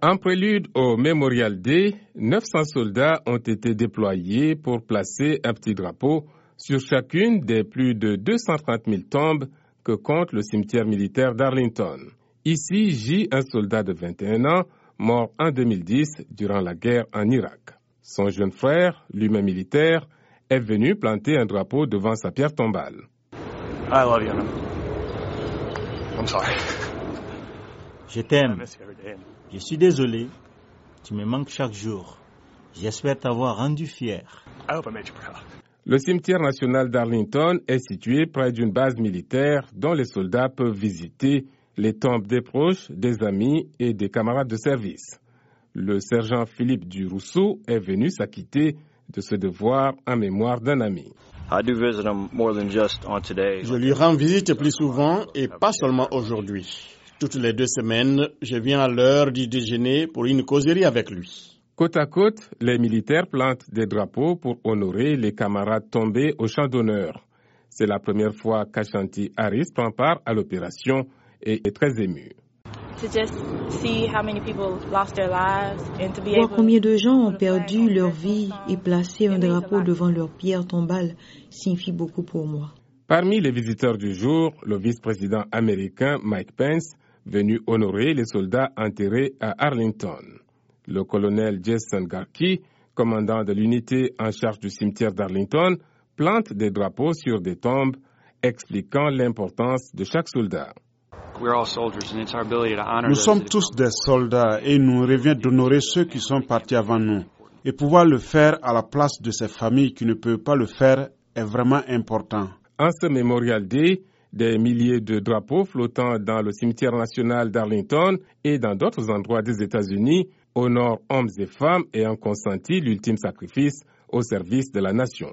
En prélude au Memorial Day, 900 soldats ont été déployés pour placer un petit drapeau sur chacune des plus de 230 000 tombes que compte le cimetière militaire d'Arlington. Ici gît un soldat de 21 ans mort en 2010 durant la guerre en Irak. Son jeune frère, lui-même militaire, est venu planter un drapeau devant sa pierre tombale. I love you. I'm sorry. Je I t'aime. Je suis désolé. Tu me manques chaque jour. J'espère t'avoir rendu fier. I hope I made you proud. Le cimetière national d'Arlington est situé près d'une base militaire dont les soldats peuvent visiter les tombes des proches, des amis et des camarades de service. Le sergent Philippe Durousseau est venu s'acquitter de ce devoir en mémoire d'un ami. I do visit him more than just on today. Je lui rends visite plus souvent et pas seulement aujourd'hui. Toutes les deux semaines, je viens à l'heure du déjeuner pour une causerie avec lui. Côte à côte, les militaires plantent des drapeaux pour honorer les camarades tombés au champ d'honneur. C'est la première fois qu'Ashanti Harris prend part à l'opération et est très ému. to just see how many people lost their lives and to be Voir combien de gens ont perdu leur vie et placer un drapeau devant leur pierre tombale signifie beaucoup pour moi. Parmi les visiteurs du jour, le vice-président américain Mike Pence, venu honorer les soldats enterrés à Arlington. Le colonel Jason Garkey, commandant de l'unité en charge du cimetière d'Arlington, plante des drapeaux sur des tombes, expliquant l'importance de chaque soldat. We're all soldiers, and it's our ability to honor Nous those sommes tous gone des soldats et il nous revient d'honorer ceux qui sont partis avant nous. Et pouvoir le faire à la place de ces familles qui ne peuvent pas le faire est vraiment important. En ce Memorial Day, des milliers de drapeaux flottant dans le cimetière national d'Arlington et dans d'autres endroits des États-Unis honorent hommes et femmes ayant consenti l'ultime sacrifice au service de la nation.